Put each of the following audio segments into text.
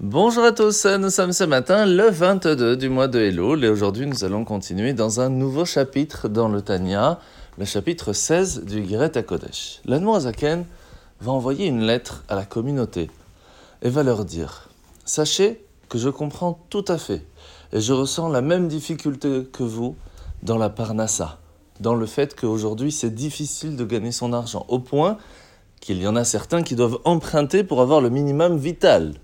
Bonjour à tous, nous sommes ce matin le 22 du mois de Elul et aujourd'hui nous allons continuer dans un nouveau chapitre dans le Tanya, le chapitre 16 du Giret HaKodesh. L'Anmoazaken va envoyer une lettre à la communauté et va leur dire Sachez que je comprends tout à fait et je ressens la même difficulté que vous dans la parnassa, dans le fait qu'aujourd'hui c'est difficile de gagner son argent, au point qu'il y en a certains qui doivent emprunter pour avoir le minimum vital.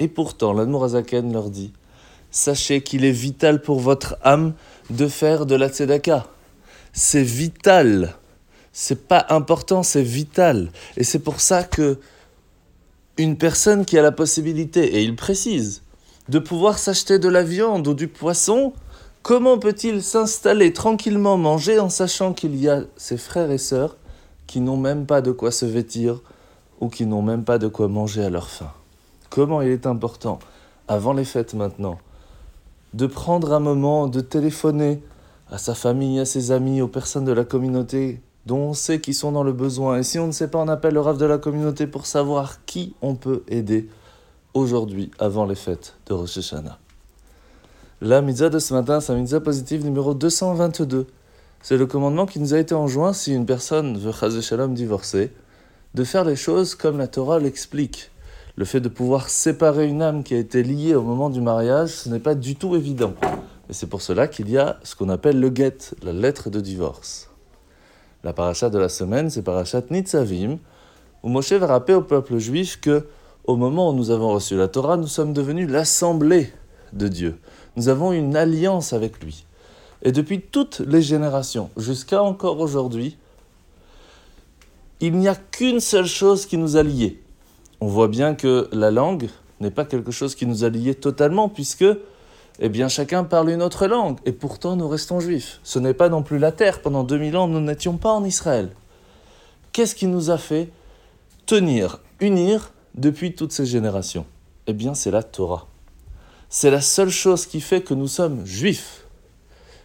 Et pourtant, l'Admorazaken leur dit Sachez qu'il est vital pour votre âme de faire de la tzedaka. C'est vital. C'est pas important, c'est vital. Et c'est pour ça que une personne qui a la possibilité, et il précise, de pouvoir s'acheter de la viande ou du poisson, comment peut-il s'installer tranquillement, manger en sachant qu'il y a ses frères et sœurs qui n'ont même pas de quoi se vêtir ou qui n'ont même pas de quoi manger à leur faim? Comment il est important, avant les fêtes maintenant, de prendre un moment, de téléphoner à sa famille, à ses amis, aux personnes de la communauté dont on sait qu'ils sont dans le besoin. Et si on ne sait pas, on appelle le rave de la communauté pour savoir qui on peut aider aujourd'hui, avant les fêtes de Rosh Hashanah. La mitzvah de ce matin, c'est la mitzvah positive numéro 222. C'est le commandement qui nous a été enjoint si une personne veut Chaz Shalom divorcer, de faire les choses comme la Torah l'explique le fait de pouvoir séparer une âme qui a été liée au moment du mariage, ce n'est pas du tout évident. Et c'est pour cela qu'il y a ce qu'on appelle le get, la lettre de divorce. La paracha de la semaine, c'est parachat Nitzavim, où Moshe va rappeler au peuple juif que, au moment où nous avons reçu la Torah, nous sommes devenus l'assemblée de Dieu. Nous avons une alliance avec lui. Et depuis toutes les générations, jusqu'à encore aujourd'hui, il n'y a qu'une seule chose qui nous a liés, on voit bien que la langue n'est pas quelque chose qui nous a liés totalement, puisque eh bien, chacun parle une autre langue, et pourtant nous restons juifs. Ce n'est pas non plus la terre, pendant 2000 ans nous n'étions pas en Israël. Qu'est-ce qui nous a fait tenir, unir depuis toutes ces générations? Eh bien, c'est la Torah. C'est la seule chose qui fait que nous sommes juifs.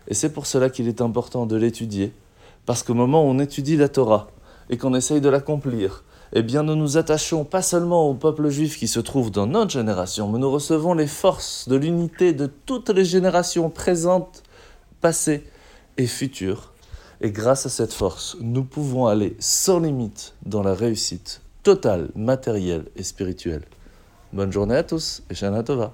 Et c'est pour cela qu'il est important de l'étudier, parce qu'au moment où on étudie la Torah et qu'on essaye de l'accomplir, eh bien nous nous attachons pas seulement au peuple juif qui se trouve dans notre génération, mais nous recevons les forces de l'unité de toutes les générations présentes, passées et futures. Et grâce à cette force, nous pouvons aller sans limite dans la réussite totale, matérielle et spirituelle. Bonne journée à tous et Shana Tova.